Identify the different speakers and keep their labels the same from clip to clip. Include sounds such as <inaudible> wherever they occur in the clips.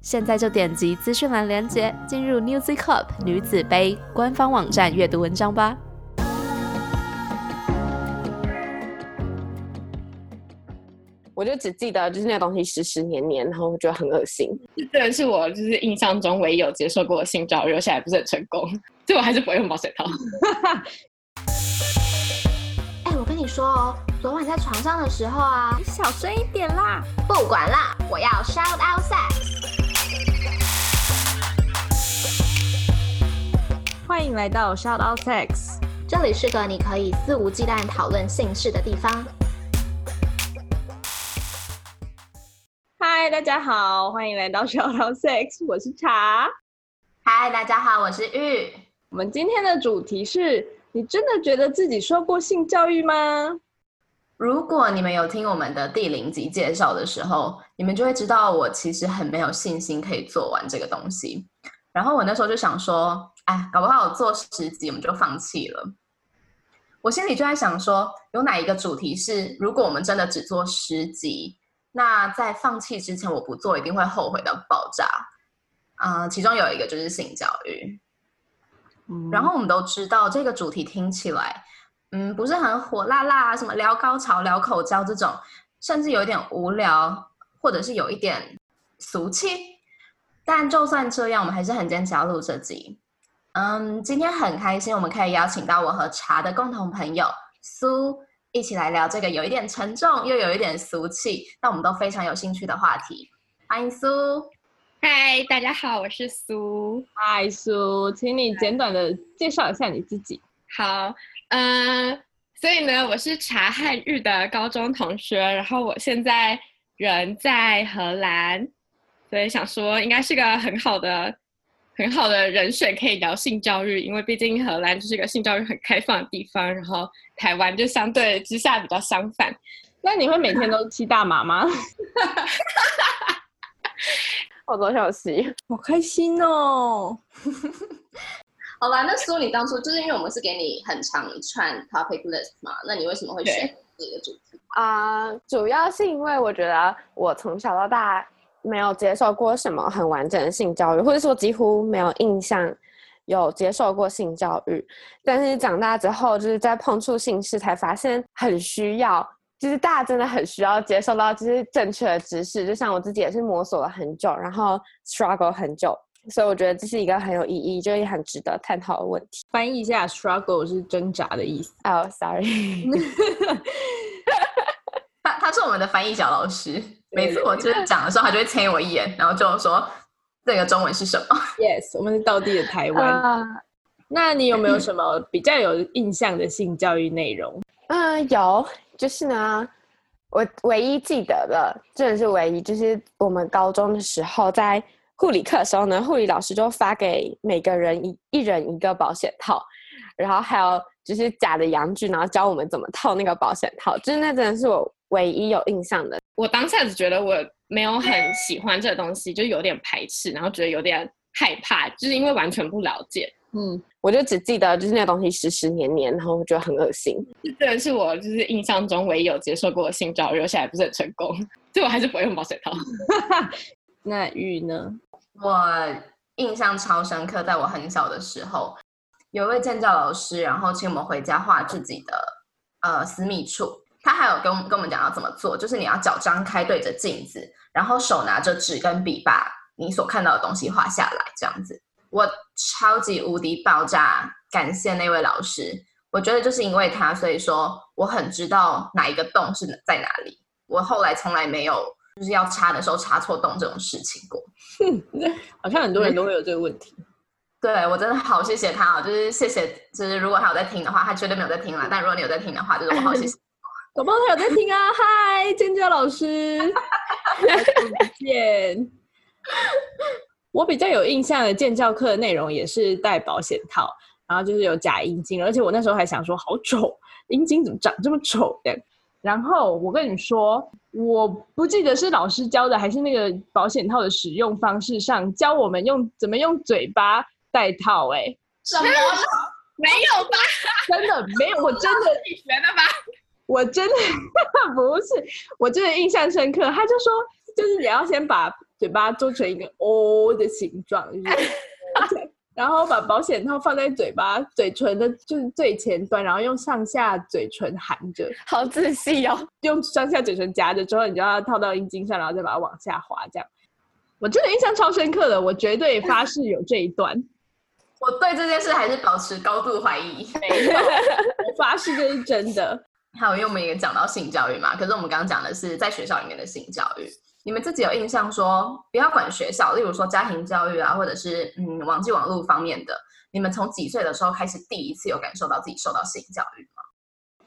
Speaker 1: 现在就点击资讯栏链接，进入 n e w z Cup 女子杯官方网站阅读文章吧。
Speaker 2: 我就只记得就是那个东西湿湿黏黏，然后我觉得很恶心。
Speaker 3: 这个是我就是印象中唯一有接受过的性教育，而且还不是很成功，所以我还是不会用保险套。<laughs>
Speaker 4: 哎，我跟你说哦，昨晚在床上的时候啊，
Speaker 5: 你小声一点啦！
Speaker 4: 不管啦，我要 shout out sex。
Speaker 5: 欢迎来到 shout out sex，
Speaker 4: 这里是个你可以肆无忌惮讨论性事的地方。
Speaker 5: 嗨，大家好，欢迎来到 shout out sex，我是茶。
Speaker 4: 嗨，大家好，我是玉。
Speaker 5: 我们今天的主题是：你真的觉得自己受过性教育吗？
Speaker 6: 如果你们有听我们的第零集介绍的时候，你们就会知道我其实很没有信心可以做完这个东西。然后我那时候就想说，哎，搞不好我做十集我们就放弃了。我心里就在想说，有哪一个主题是，如果我们真的只做十集，那在放弃之前我不做，一定会后悔到爆炸。啊，其中有一个就是性教育。然后我们都知道这个主题听起来，嗯，不是很火辣辣，什么聊高潮、聊口交这种，甚至有一点无聊，或者是有一点俗气。但就算这样，我们还是很坚持要录这集。嗯，今天很开心，我们可以邀请到我和茶的共同朋友苏，一起来聊这个有一点沉重又有一点俗气，但我们都非常有兴趣的话题。欢迎苏！
Speaker 3: 嗨，大家好，我是苏。
Speaker 5: 嗨，苏，请你简短的介绍一下你自己。
Speaker 3: 好，嗯，所以呢，我是茶汉玉的高中同学，然后我现在人在荷兰。所以想说，应该是个很好的、很好的人选，可以聊性教育，因为毕竟荷兰就是一个性教育很开放的地方，然后台湾就相对之下比较相反。
Speaker 5: 那你会每天都 <laughs> 吸大麻吗？<laughs>
Speaker 2: 好多小时，
Speaker 5: 好开心哦！
Speaker 6: 好吧，那苏，你当初就是因为我们是给你很长一串 topic list 嘛？那你为什么会选这个主题
Speaker 2: 啊？主要是因为我觉得我从小到大。没有接受过什么很完整的性教育，或者说几乎没有印象有接受过性教育。但是长大之后，就是在碰触性事，才发现很需要，就是大家真的很需要接受到就是正确的知识。就像我自己也是摸索了很久，然后 struggle 很久，所以我觉得这是一个很有意义，就也很值得探讨的问题。
Speaker 5: 翻译一下，struggle 是挣扎的意思。
Speaker 2: 哦，sorry，<laughs>
Speaker 6: 他他是我们的翻译小老师。每次我就是讲的时候，他就会瞥我一眼，然后就说：“这个中文是什么
Speaker 5: ？”Yes，我们是道地的台湾。那你有没有什么比较有印象的性教育内容？
Speaker 2: 嗯，有，就是呢，我唯一记得的，真的是唯一，就是我们高中的时候，在护理课的时候呢，护理老师就发给每个人一一人一个保险套，然后还有就是假的阳具，然后教我们怎么套那个保险套，就是那真的是我唯一有印象的。
Speaker 3: 我当下只觉得我没有很喜欢这个东西，就有点排斥，然后觉得有点害怕，就是因为完全不了解。
Speaker 2: 嗯，我就只记得就是那个东西湿湿黏黏，然后我觉得很恶心。
Speaker 3: 这个是我就是印象中唯一有接受过的性教育，而且还不是很成功，所以我还是不会用保险套。<laughs>
Speaker 5: 那玉呢？
Speaker 6: 我印象超深刻，在我很小的时候，有一位建教老师，然后请我们回家画自己的呃私密处。他还有跟跟我们讲要怎么做，就是你要脚张开对着镜子，然后手拿着纸跟笔，把你所看到的东西画下来，这样子。我超级无敌爆炸感谢那位老师，我觉得就是因为他，所以说我很知道哪一个洞是在哪里。我后来从来没有就是要插的时候插错洞这种事情过。<laughs>
Speaker 5: 好像很多人都会有这个问题。<laughs>
Speaker 6: 对我真的好谢谢他啊，就是谢谢，就是如果他有在听的话，他绝对没有在听了。但如果你有在听的话，就是我好谢谢。
Speaker 5: 宝宝他有在听啊！<laughs> 嗨，尖叫老师，再见。我比较有印象的建教课的内容也是戴保险套，然后就是有假阴茎，而且我那时候还想说好丑，阴茎怎么长这么丑的？然后我跟你说，我不记得是老师教的还是那个保险套的使用方式上教我们用怎么用嘴巴戴套，哎，
Speaker 6: 什么？
Speaker 3: 没有吧？
Speaker 5: 真的没有，我真的
Speaker 3: 你学的吧？
Speaker 5: 我真的 <laughs> 不是，我真的印象深刻。他就说，就是你要先把嘴巴做成一个 O 的形状，就是 <laughs> 然后把保险套放在嘴巴嘴唇的，就是最前端，然后用上下嘴唇含着，
Speaker 2: 好仔细哦。
Speaker 5: 用上下嘴唇夹着之后，你就要套到阴茎上，然后再把它往下滑，这样。我真的印象超深刻的，我绝对发誓有这一段。<laughs>
Speaker 6: 我对这件事还是保持高度怀疑。
Speaker 5: 没有，我发誓这是真的。
Speaker 6: 还有，因为我们也讲到性教育嘛，可是我们刚刚讲的是在学校里面的性教育。你们自己有印象说，不要管学校，例如说家庭教育啊，或者是嗯网际网络方面的，你们从几岁的时候开始第一次有感受到自己受到性教育吗？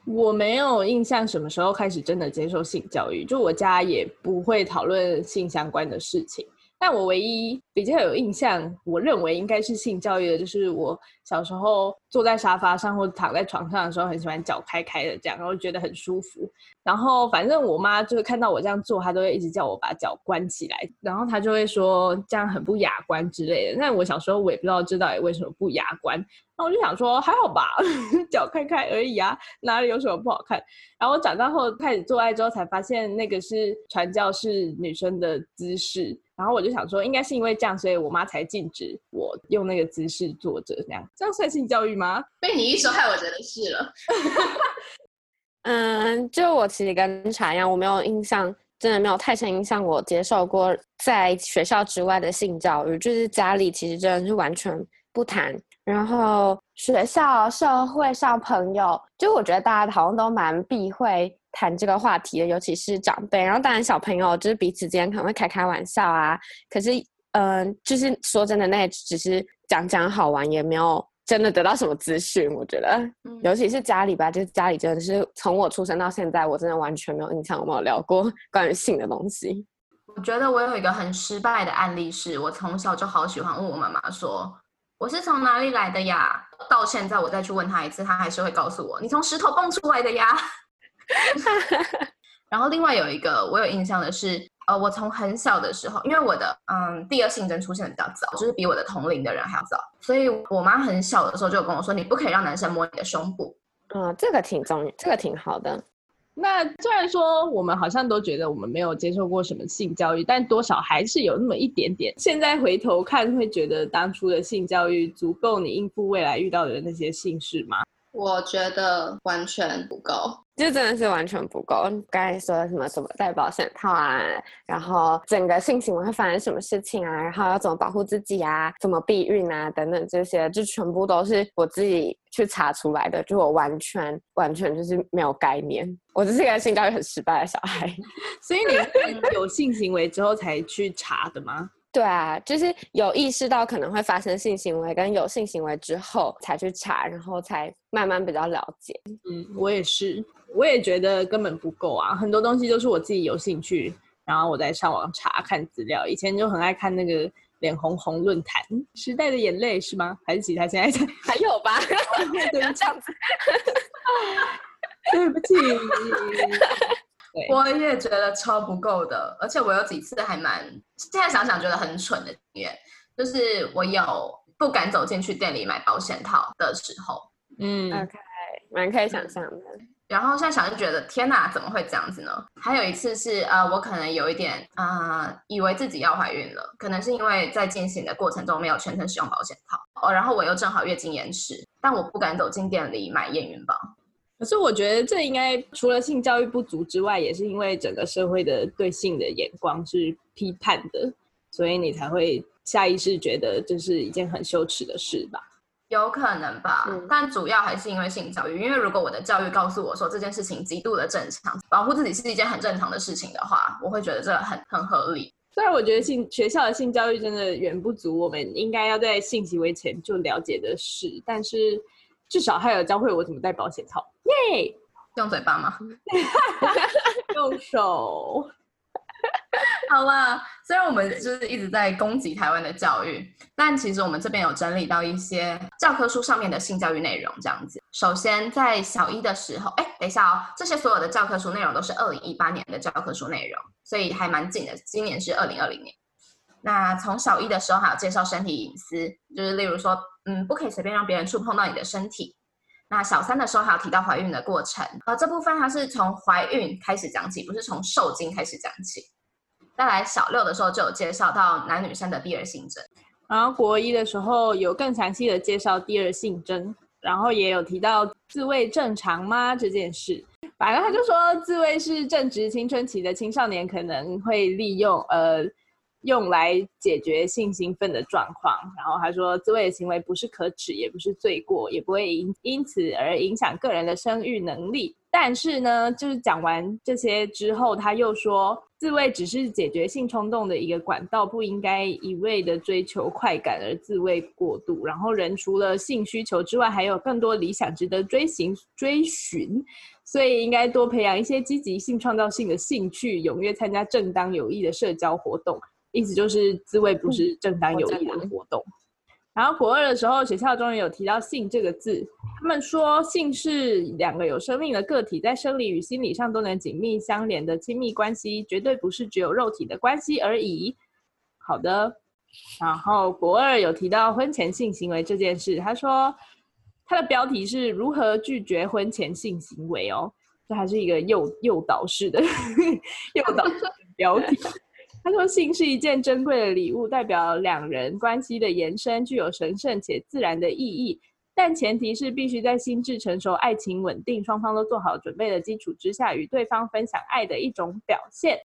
Speaker 5: 我没有印象什么时候开始真的接受性教育，就我家也不会讨论性相关的事情。但我唯一比较有印象，我认为应该是性教育的，就是我小时候坐在沙发上或者躺在床上的时候，很喜欢脚开开的这样，然后觉得很舒服。然后反正我妈就是看到我这样做，她都会一直叫我把脚关起来，然后她就会说这样很不雅观之类的。但我小时候我也不知道这到底为什么不雅观，那我就想说还好吧，<laughs> 脚开开而已啊，哪里有什么不好看？然后我长大后开始做爱之后，才发现那个是传教士女生的姿势。然后我就想说，应该是因为这样，所以我妈才禁止我用那个姿势坐着，这样这样算性教育吗？<laughs>
Speaker 6: 被你一说，害我觉得是了。<laughs>
Speaker 2: 嗯，就我其实跟茶一样，我没有印象，真的没有太深印象，我接受过在学校之外的性教育，就是家里其实真的是完全不谈。然后学校、社会上朋友，就我觉得大家好像都蛮避讳。谈这个话题的，尤其是长辈，然后当然小朋友就是彼此之间可能会开开玩笑啊。可是，嗯，就是说真的，那也只是讲讲好玩，也没有真的得到什么资讯。我觉得，尤其是家里吧，就是家里真的是从我出生到现在，我真的完全没有印象有没有聊过 <laughs> 关于性的东西。
Speaker 6: 我觉得我有一个很失败的案例，是我从小就好喜欢问我妈妈说我是从哪里来的呀？到现在我再去问她一次，她还是会告诉我你从石头蹦出来的呀。<laughs> 然后另外有一个我有印象的是，呃，我从很小的时候，因为我的嗯第二性征出现的比较早，就是比我的同龄的人还要早，所以我妈很小的时候就跟我说，你不可以让男生摸你的胸部。
Speaker 2: 嗯，这个挺重要，这个挺好的。
Speaker 5: 那虽然说我们好像都觉得我们没有接受过什么性教育，但多少还是有那么一点点。现在回头看，会觉得当初的性教育足够你应付未来遇到的那些性事吗？
Speaker 6: 我觉得完全不够。
Speaker 2: 就真的是完全不够。刚才说什么怎么戴保险套啊，然后整个性行为会发生什么事情啊，然后要怎么保护自己啊，怎么避孕啊等等这些，就全部都是我自己去查出来的，就我完全完全就是没有概念。我就是一个性教育很失败的小孩。<laughs>
Speaker 5: 所以你有性行为之后才去查的吗？
Speaker 2: 对啊，就是有意识到可能会发生性行为，跟有性行为之后才去查，然后才慢慢比较了解。
Speaker 5: 嗯，我也是。我也觉得根本不够啊，很多东西都是我自己有兴趣，然后我在上网查看资料。以前就很爱看那个脸红红论坛，时代的眼泪是吗？还是其他？现在 <laughs>
Speaker 2: 还有吧？<laughs> 不要这样子，<laughs>
Speaker 5: 对不起。
Speaker 6: 我也觉得超不够的，而且我有几次还蛮现在想想觉得很蠢的经验，就是我有不敢走进去店里买保险套的时候。
Speaker 2: 嗯，OK，蛮可以想象的。
Speaker 6: 然后现在想就觉得天哪，怎么会这样子呢？还有一次是呃，我可能有一点呃，以为自己要怀孕了，可能是因为在进行的过程中没有全程使用保险套哦，然后我又正好月经延迟，但我不敢走进店里买验孕棒。
Speaker 5: 可是我觉得这应该除了性教育不足之外，也是因为整个社会的对性的眼光是批判的，所以你才会下意识觉得这是一件很羞耻的事吧。
Speaker 6: 有可能吧，但主要还是因为性教育。因为如果我的教育告诉我说这件事情极度的正常，保护自己是一件很正常的事情的话，我会觉得这很很合理。
Speaker 5: 虽然我觉得性学校的性教育真的远不足我们应该要在性行为前就了解的事，但是至少还有教会我怎么戴保险套。耶，
Speaker 6: 用嘴巴吗？<laughs>
Speaker 5: 用手。<laughs>
Speaker 6: 好了，虽然我们就是一直在攻击台湾的教育，但其实我们这边有整理到一些教科书上面的性教育内容，这样子。首先，在小一的时候，哎，等一下哦，这些所有的教科书内容都是二零一八年的教科书内容，所以还蛮近的。今年是二零二零年。那从小一的时候还有介绍身体隐私，就是例如说，嗯，不可以随便让别人触碰到你的身体。那小三的时候还有提到怀孕的过程，呃，这部分它是从怀孕开始讲起，不是从受精开始讲起。再来小六的时候就有介绍到男女生的第二性征，
Speaker 5: 然后国一的时候有更详细的介绍第二性征，然后也有提到自慰正常吗这件事。反正他就说自慰是正值青春期的青少年可能会利用，呃。用来解决性兴奋的状况，然后他说，自慰的行为不是可耻，也不是罪过，也不会因因此而影响个人的生育能力。但是呢，就是讲完这些之后，他又说，自慰只是解决性冲动的一个管道，不应该一味的追求快感而自慰过度。然后人除了性需求之外，还有更多理想值得追寻追寻，所以应该多培养一些积极性创造性的兴趣，踊跃参加正当有益的社交活动。意思就是自慰不是正当有益的活动。然后国二的时候，学校终于有提到性这个字。他们说性是两个有生命的个体在生理与心理上都能紧密相连的亲密关系，绝对不是只有肉体的关系而已。好的。然后国二有提到婚前性行为这件事，他说他的标题是如何拒绝婚前性行为哦，这还是一个诱诱导式的 <laughs> 诱导标题。他说：“性是一件珍贵的礼物，代表两人关系的延伸，具有神圣且自然的意义。但前提是必须在心智成熟、爱情稳定、双方都做好准备的基础之下，与对方分享爱的一种表现。”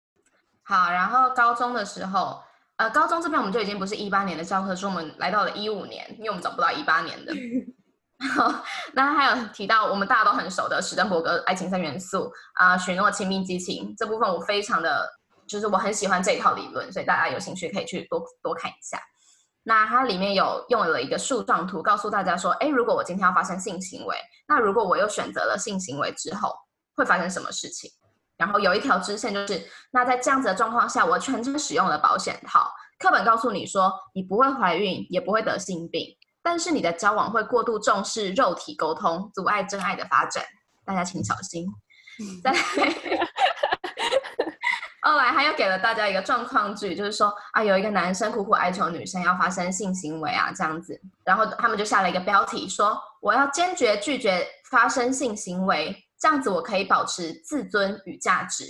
Speaker 6: 好，然后高中的时候，呃，高中这边我们就已经不是一八年的教科书，我们来到了一五年，因为我们找不到一八年的。<laughs> 那还有提到我们大家都很熟的史登伯格爱情三元素啊，许诺、亲密、激情这部分，我非常的。就是我很喜欢这一套理论，所以大家有兴趣可以去多多看一下。那它里面有用了一个树状图，告诉大家说：，哎，如果我今天要发生性行为，那如果我又选择了性行为之后，会发生什么事情？然后有一条支线就是，那在这样子的状况下，我全程使用了保险套。课本告诉你说，你不会怀孕，也不会得性病，但是你的交往会过度重视肉体沟通，阻碍真爱的发展。大家请小心。<laughs> 在后来，他又给了大家一个状况剧，就是说啊，有一个男生苦苦哀求女生要发生性行为啊，这样子，然后他们就下了一个标题，说我要坚决拒绝发生性行为，这样子我可以保持自尊与价值，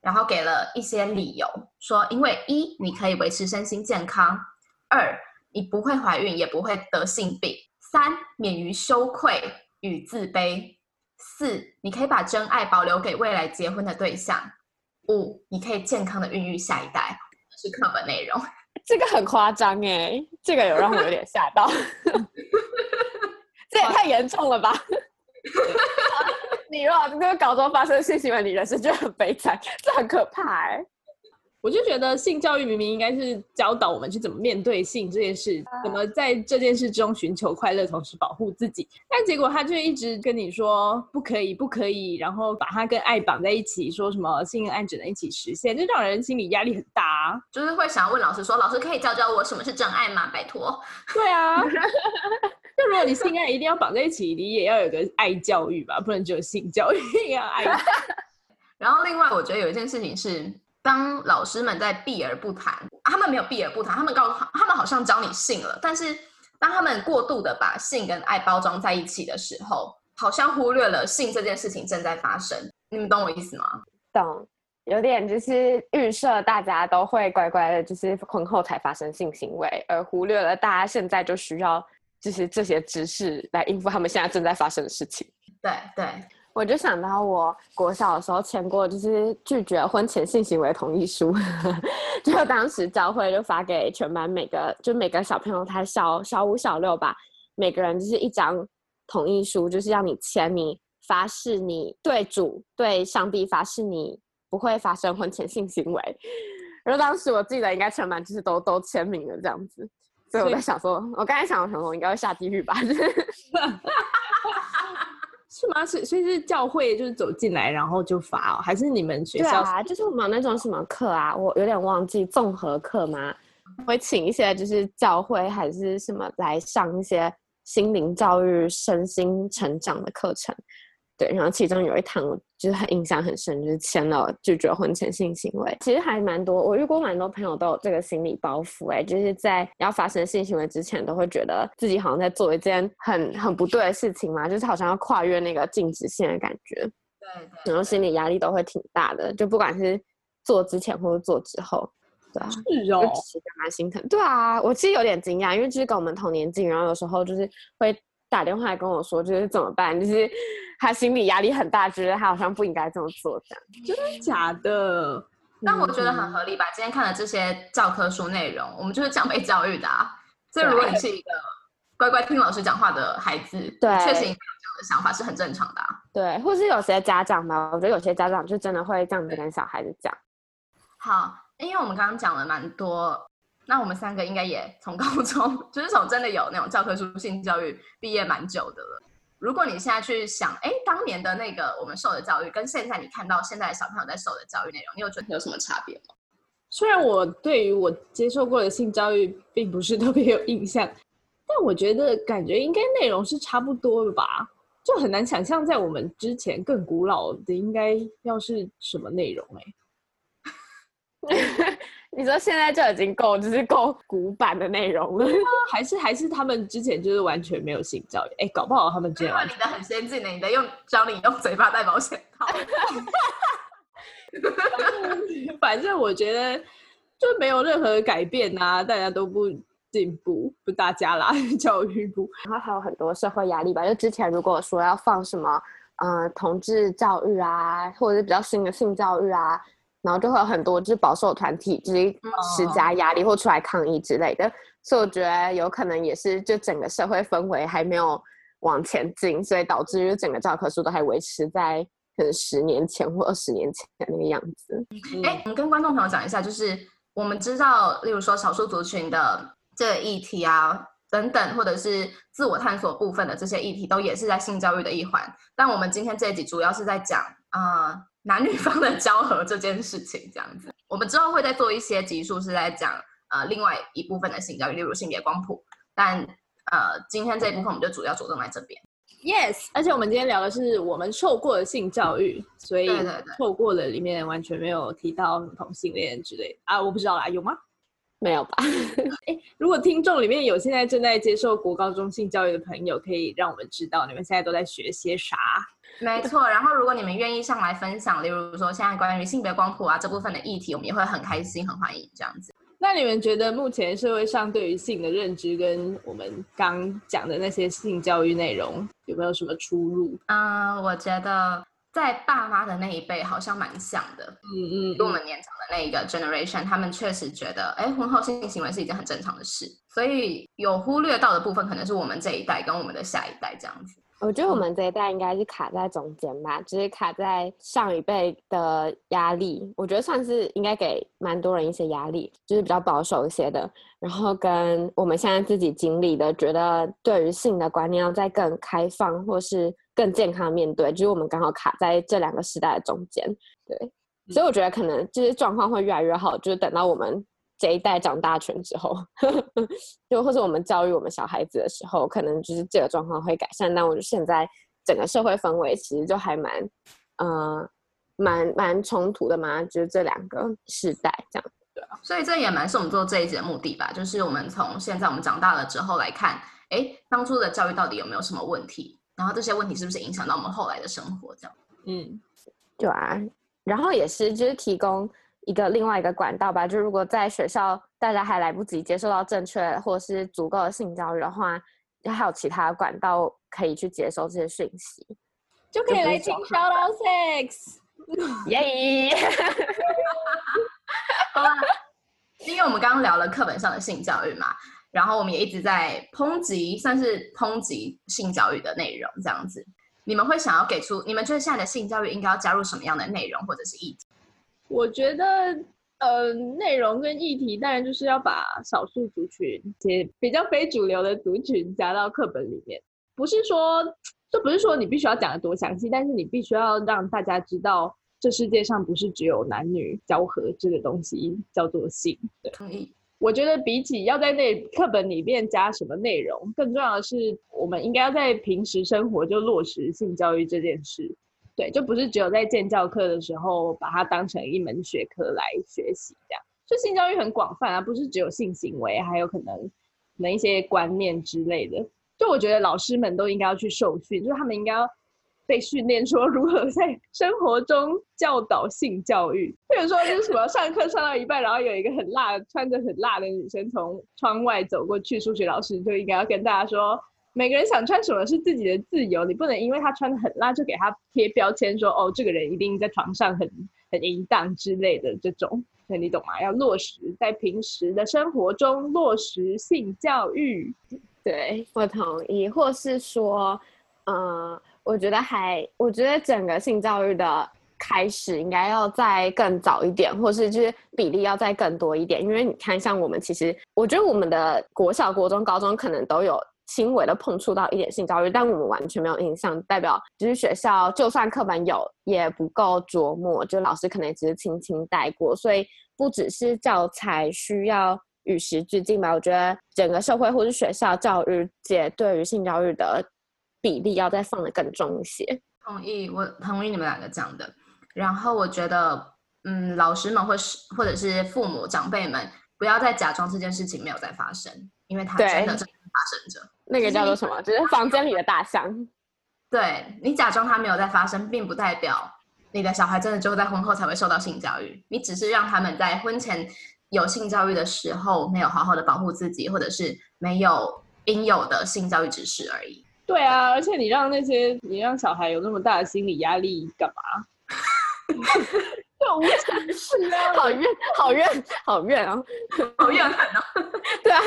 Speaker 6: 然后给了一些理由，说因为一你可以维持身心健康，二你不会怀孕也不会得性病，三免于羞愧与自卑，四你可以把真爱保留给未来结婚的对象。五，你可以健康的孕育下一代，是课本内容。<laughs>
Speaker 2: 这个很夸张哎，这个有让我有点吓到。<laughs> 这也太严重了吧！<laughs> 你如果这个高中发生性行为，你人生就很悲惨，这很可怕哎。
Speaker 5: 我就觉得性教育明明应该是教导我们去怎么面对性这件事，怎么在这件事中寻求快乐，同时保护自己。但结果他就一直跟你说不可以，不可以，然后把它跟爱绑在一起，说什么性跟爱只能一起实现，就让人心理压力很大。
Speaker 6: 就是会想要问老师说：“老师可以教教我什么是真爱吗？”拜托。
Speaker 5: 对啊。<laughs> 那如果你性爱一定要绑在一起，你也要有个爱教育吧，不能只有性教育要爱。<laughs>
Speaker 6: 然后另外，我觉得有一件事情是。当老师们在避而不谈，他们没有避而不谈，他们告诉他们好像教你性了，但是当他们过度的把性跟爱包装在一起的时候，好像忽略了性这件事情正在发生。你们懂我意思吗？
Speaker 2: 懂，有点就是预设大家都会乖乖的，就是婚后才发生性行为，而忽略了大家现在就需要就是这些知识来应付他们现在正在发生的事情。
Speaker 6: 对对。
Speaker 2: 我就想到我国小的时候签过，就是拒绝婚前性行为同意书，<laughs> 就当时教会就发给全班每个，就每个小朋友，他小小五、小六吧，每个人就是一张同意书，就是要你签，你发誓你对主对上帝发誓你不会发生婚前性行为。然后当时我记得应该全班就是都都签名了这样子，所以我在想说，我刚才想的时候，我应该会下地狱吧。<laughs>
Speaker 5: 是吗？是所以是教会就是走进来然后就罚哦，还是你们学
Speaker 2: 对
Speaker 5: 校？
Speaker 2: 啊，就是我们有那种什么课啊，我有点忘记综合课吗？会请一些就是教会还是什么来上一些心灵教育、身心成长的课程。对，然后其中有一堂我就是很印象很深，就是签了拒绝婚前性行为。其实还蛮多，我遇过蛮多朋友都有这个心理包袱、哎，就是在要发生性行为之前，都会觉得自己好像在做一件很很不对的事情嘛，就是好像要跨越那个禁止线的感觉。
Speaker 6: 对
Speaker 2: 然后心理压力都会挺大的，就不管是做之前或者做之后，对啊，
Speaker 5: 是哦
Speaker 2: 就，其实蛮心疼。对啊，我其实有点惊讶，因为就是跟我们同年纪，然后有时候就是会打电话来跟我说，就是怎么办，就是他心理压力很大，觉得他好像不应该这么做这样。
Speaker 5: 真的假的？
Speaker 6: 但我觉得
Speaker 2: 嗯
Speaker 6: 很合理吧。今天看了这些教科书内容，我们就是这样被教育的啊。所以如果你是一个乖乖听老师讲话的孩子，
Speaker 2: 对
Speaker 6: 确实有这样的想法是很正常的、啊。
Speaker 2: 对，或是有些家长吧，我觉得有些家长就真的会这样子跟小孩子讲。
Speaker 6: 好，因为我们刚刚讲了蛮多，那我们三个应该也从高中，<laughs> 就是从真的有那种教科书性教育毕业蛮久的了。如果你现在去想，哎，当年的那个我们受的教育，跟现在你看到现在小朋友在受的教育内容，你有觉得有什么差别吗？
Speaker 5: 虽然我对于我接受过的性教育并不是特别有印象，但我觉得感觉应该内容是差不多的吧。就很难想象在我们之前更古老的应该要是什么内容哎、<laughs>
Speaker 2: 你说现在就已经够，就是够古板的内容了。
Speaker 5: 还是还是他们之前就是完全没有性教育哎、搞不好他们之前
Speaker 6: 你的很先进的，你的用教你用嘴巴戴保险套。<laughs>
Speaker 5: 反正我觉得就没有任何改变啊，大家都不进步，不大家啦，<laughs> 教育部。
Speaker 2: 然后还有很多社会压力吧。就之前如果说要放什么，呃，同志教育啊，或者是比较新的性教育啊，然后就会有很多就是保守团体就是施加压力或出来抗议之类的。所以我觉得有可能也是就整个社会氛围还没有往前进，所以导致就整个教科书都还维持在可能十年前或二十年前的那个样子。
Speaker 6: 哎、我们跟观众朋友讲一下，就是我们知道，例如说少数族群的这个议题啊，等等，或者是自我探索部分的这些议题，都也是在性教育的一环。但我们今天这一集主要是在讲，呃，男女方的交合这件事情，这样子。我们之后会再做一些集数，是在讲呃另外一部分的性教育，例如性别光谱。但呃，今天这一部分我们就主要着重在这边。
Speaker 5: Yes，而且我们今天聊的是我们受过的性教育，所以
Speaker 6: 对对对
Speaker 5: 受过的里面完全没有提到同性恋之类啊，我不知道啦，有吗？
Speaker 2: 没有吧？<laughs>
Speaker 5: 如果听众里面有现在正在接受国高中性教育的朋友，可以让我们知道你们现在都在学些啥。
Speaker 6: 没错，然后如果你们愿意上来分享，例如说现在关于性别光谱啊这部分的议题，我们也会很开心、很欢迎这样子。
Speaker 5: 那你们觉得目前社会上对于性的认知跟我们刚讲的那些性教育内容有没有什么出入？
Speaker 6: 嗯，我觉得在爸妈的那一辈好像蛮像的，
Speaker 5: 嗯嗯
Speaker 6: 跟我们年长的那一个 generation，他们确实觉得，哎，婚后性行为是一件很正常的事，所以有忽略到的部分，可能是我们这一代跟我们的下一代这样子。
Speaker 2: 我觉得我们这一代应该是卡在中间吧，就是卡在上一辈的压力，我觉得算是应该给蛮多人一些压力，就是比较保守一些的，然后跟我们现在自己经历的，觉得对于性的观念要再更开放或是更健康面对，就是我们刚好卡在这两个时代的中间，对，所以我觉得可能就是状况会越来越好，就是等到我们这一代长大成之后，<laughs> 就或者我们教育我们小孩子的时候，可能就是这个状况会改善。但我觉得现在整个社会氛围其实就还蛮，呃，蛮蛮冲突的嘛，就是这两个世代这样。
Speaker 6: 所以这也蛮是我们做这一集的目的吧，就是我们从现在我们长大了之后来看，哎，当初的教育到底有没有什么问题，然后这些问题是不是影响到我们后来的生活这样。
Speaker 5: 嗯，
Speaker 2: 对啊，然后也是就是提供一个另外一个管道吧，就如果在学校大家还来不及接受到正确或是足够的性教育的话，还有其他管道可以去接收这些讯息。
Speaker 5: 就可以来听 Shout Out Sex。<laughs> <laughs>
Speaker 2: 耶！<laughs>
Speaker 6: 好啦，因为我们刚刚聊了课本上的性教育嘛，然后我们也一直在抨击，算是抨击性教育的内容这样子。你们会想要给出，你们觉得现在的性教育应该要加入什么样的内容或者是议题？
Speaker 5: 我觉得，呃，内容跟议题当然就是要把少数族群、些比较非主流的族群加到课本里面，不是说就不是说你必须要讲的多详细，但是你必须要让大家知道，这世界上不是只有男女交合这个东西叫做性。对，
Speaker 6: 同意。
Speaker 5: 我觉得比起要在那课本里面加什么内容，更重要的是，我们应该要在平时生活就落实性教育这件事。对，就不是只有在建教课的时候把它当成一门学科来学习，这样。就性教育很广泛啊，不是只有性行为，还有可能能一些观念之类的。就我觉得老师们都应该要去受训，就是他们应该要。被训练说如何在生活中教导性教育，比如说就是什么上课上到一半，然后有一个很辣、穿着很辣的女生从窗外走过去，数学老师就应该要跟大家说，每个人想穿什么是自己的自由，你不能因为他穿的很辣就给他贴标签说哦，这个人一定在床上很很淫荡之类的这种，那你懂吗？要落实在平时的生活中落实性教育，
Speaker 2: 对我同意，或是说，嗯。我觉得还，我觉得整个性教育的开始应该要再更早一点，或是就是比例要再更多一点。因为你看，像我们其实，我觉得我们的国小、国中、高中可能都有轻微的碰触到一点性教育，但我们完全没有印象，代表就是学校就算课本有，也不够琢磨，就老师可能只是轻轻带过。所以不只是教材需要与时俱进吧，我觉得整个社会或是学校教育界对于性教育的。比例要再放的更重一些。
Speaker 6: 同意，我同意你们两个讲的。然后我觉得，嗯，老师们或是或者是父母长辈们，不要再假装这件事情没有在发生，因为它真的正在发生着。
Speaker 2: 那个叫做什么？就是房间里的大象。
Speaker 6: 对你假装它没有在发生，并不代表你的小孩真的就会在婚后才会受到性教育。你只是让他们在婚前有性教育的时候，没有好好的保护自己，或者是没有应有的性教育知识而已。
Speaker 5: 对啊，而且你让那些你让小孩有那么大的心理压力干嘛？<laughs> 就无常事啊！<laughs>
Speaker 2: 好怨，好怨，好怨啊！
Speaker 6: 好怨恨啊！<laughs>
Speaker 2: 对啊，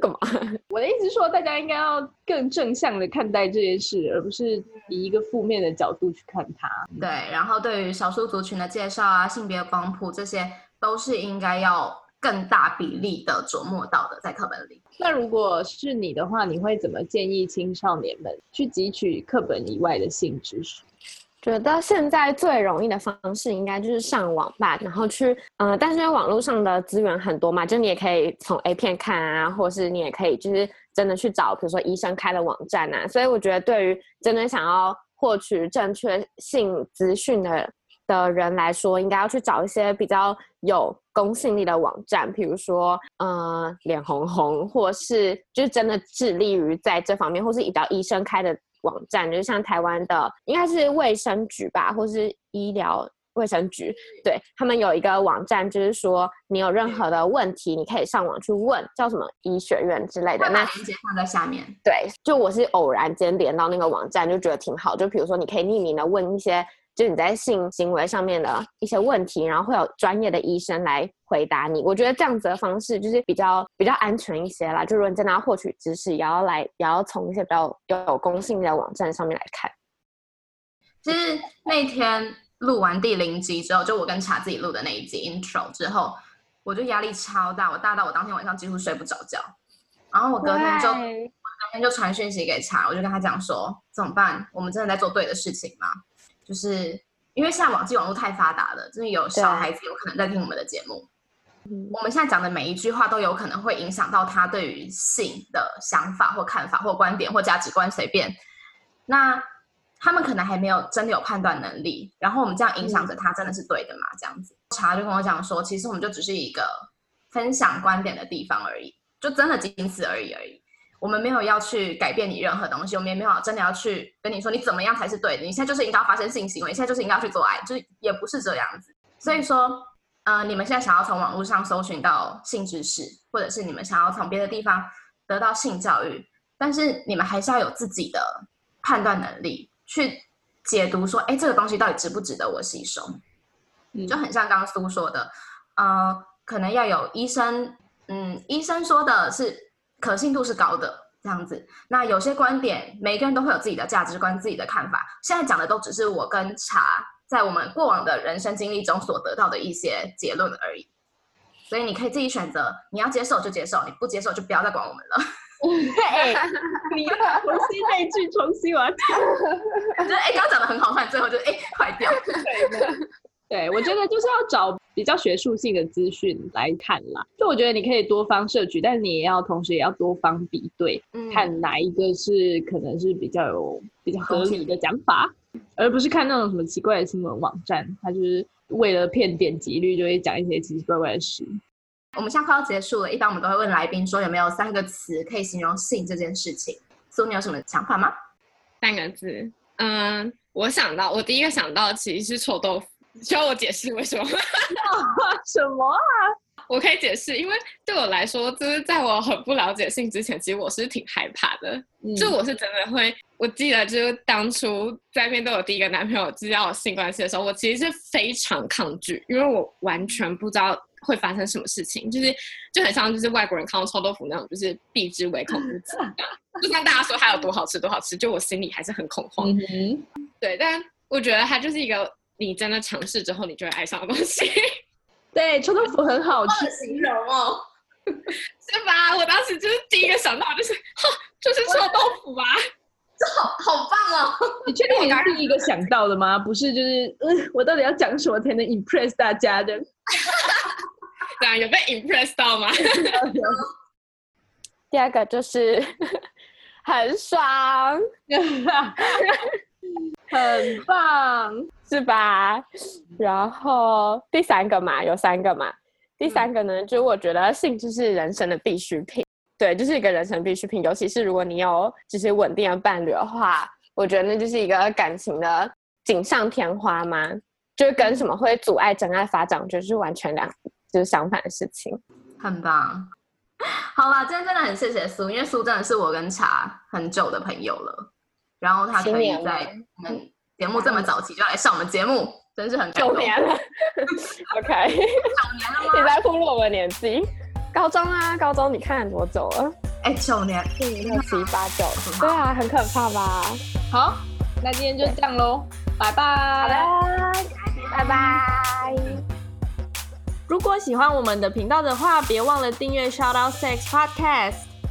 Speaker 2: 干嘛？<laughs>
Speaker 5: 我的意思是说，大家应该要更正向的看待这件事，而不是以一个负面的角度去看它。
Speaker 6: 对，然后对于少数族群的介绍啊，性别光谱，这些都是应该要。更大比例的琢磨到的在课本里。
Speaker 5: 那如果是你的话，你会怎么建议青少年们去汲取课本以外的性知识？
Speaker 2: 觉得现在最容易的方式应该就是上网吧，然后去，嗯，但是因为网络上的资源很多嘛，就你也可以从 A 片看啊，或是你也可以就是真的去找，比如说医生开的网站啊。所以我觉得对于真的想要获取正确性资讯的。的人来说，应该要去找一些比较有公信力的网站，比如说，呃，脸红红，或是就是真的致力于在这方面，或是比较医生开的网站，就是像台湾的，应该是卫生局吧，或是医疗卫生局，对他们有一个网站，就是说你有任何的问题，你可以上网去问，叫什么医学院之类的。
Speaker 6: 那链接放在下面。
Speaker 2: 对，就我是偶然间连到那个网站，就觉得挺好。就比如说，你可以匿名的问一些。就是你在性行为上面的一些问题，然后会有专业的医生来回答你。我觉得这样子的方式就是比较比较安全一些啦。就如果你真的要获取知识，也要来也要从一些比较有公信力的网站上面来看。
Speaker 6: 其实那天录完第零集之后，就我跟查自己录的那一集 intro 之后，我就压力超大，我大到我当天晚上几乎睡不着觉。然后我隔天就我隔天就传讯息给查，我就跟他讲说怎么办？我们真的在做对的事情吗？就是因为现在网际网络太发达了，真的有小孩子有可能在听我们的节目。我们现在讲的每一句话都有可能会影响到他对于性的想法或看法或观点或价值观，随便。那他们可能还没有真的有判断能力，然后我们这样影响着他，真的是对的吗？这样子，查就跟我讲说，其实我们就只是一个分享观点的地方而已，就真的仅此而已而已。我们没有要去改变你任何东西，我们也没有真的要去跟你说你怎么样才是对的。你现在就是应该要发生性行为，现在就是应该去做爱，就是也不是这样子。所以说，呃，你们现在想要从网络上搜寻到性知识，或者是你们想要从别的地方得到性教育，但是你们还是要有自己的判断能力，去解读说，哎，这个东西到底值不值得我吸收？就很像刚刚苏说的，呃，可能要有医生，嗯，医生说的是。可信度是高的，这样子。那有些观点，每个人都会有自己的价值观、自己的看法。现在讲的都只是我跟茶在我们过往的人生经历中所得到的一些结论而已。所以你可以自己选择，你要接受就接受，你不接受就不要再管我们了。<laughs>
Speaker 5: 哎，你重新那句重新完。
Speaker 6: 我觉得哎，刚刚讲的很好，看最后就哎坏掉。
Speaker 5: 对，<laughs> 我觉得就是要找比较学术性的资讯来看啦。就我觉得你可以多方摄取，但是你也要同时也要多方比对，看哪一个是可能是比较有比较合理的讲法，而不是看那种什么奇怪的新闻网站，它就是为了骗点击率，就会讲一些奇奇怪怪的事。
Speaker 6: 我们现在快要结束了，一般我们都会问来宾说有没有三个词可以形容性这件事情。苏，你有什么想法吗？
Speaker 3: 三个字，嗯，我想到，我第一个想到其实是臭豆腐。需要我解释为什么？<laughs>
Speaker 5: 什么啊？
Speaker 3: 我可以解释，因为对我来说，就是在我很不了解性之前，其实我是挺害怕的。就我是真的会，我记得就是当初在面对我第一个男朋友知道性关系的时候，我其实是非常抗拒，因为我完全不知道会发生什么事情，就是就很像就是外国人看到臭豆腐那种，就是避之唯恐不及。就算大家说它有多好吃多好吃，就我心里还是很恐慌。对，但我觉得它就是一个。你在那尝试之后，你就会爱上的东西。<laughs>
Speaker 5: 对，臭豆腐很好吃，
Speaker 6: 形容哦，
Speaker 3: 是吧？我当时就是第一个想到就是，<laughs> 哈就是臭豆腐吧，
Speaker 6: 这好好棒哦！
Speaker 5: 你确定你是第一个想到的吗？不是，就是嗯，我到底要讲什么才能 impress 大家的？
Speaker 3: 对啊，有被 impress 到吗？<laughs>
Speaker 2: 第二个就是很爽。<laughs>
Speaker 5: 很棒，
Speaker 2: 是吧？然后第三个嘛，有三个嘛。第三个呢，就是我觉得性就是人生的必需品，对，就是一个人生必需品。尤其是如果你有就是稳定的伴侣的话，我觉得那就是一个感情的锦上添花嘛。就是跟什么会阻碍真爱发展，就是完全两就是相反的事情。
Speaker 6: 很棒，好吧，今天真的很谢谢苏，因为苏真的是我跟茶很久的朋友了。然后他可以在我们节目这么早期就来上我们节目，真是很
Speaker 2: 九年了。<laughs> OK，<laughs> 九
Speaker 6: 年了吗？<laughs>
Speaker 2: 你在暴露我的年纪？高中啊，高中你看多久了？
Speaker 6: 哎，九年，
Speaker 2: 六七八九，对啊，很可怕吧？
Speaker 5: 好，那今天就这样喽，拜拜。
Speaker 2: 好的，拜拜。
Speaker 1: 如果喜欢我们的频道的话，别忘了订阅 Shout Out Sex Podcast。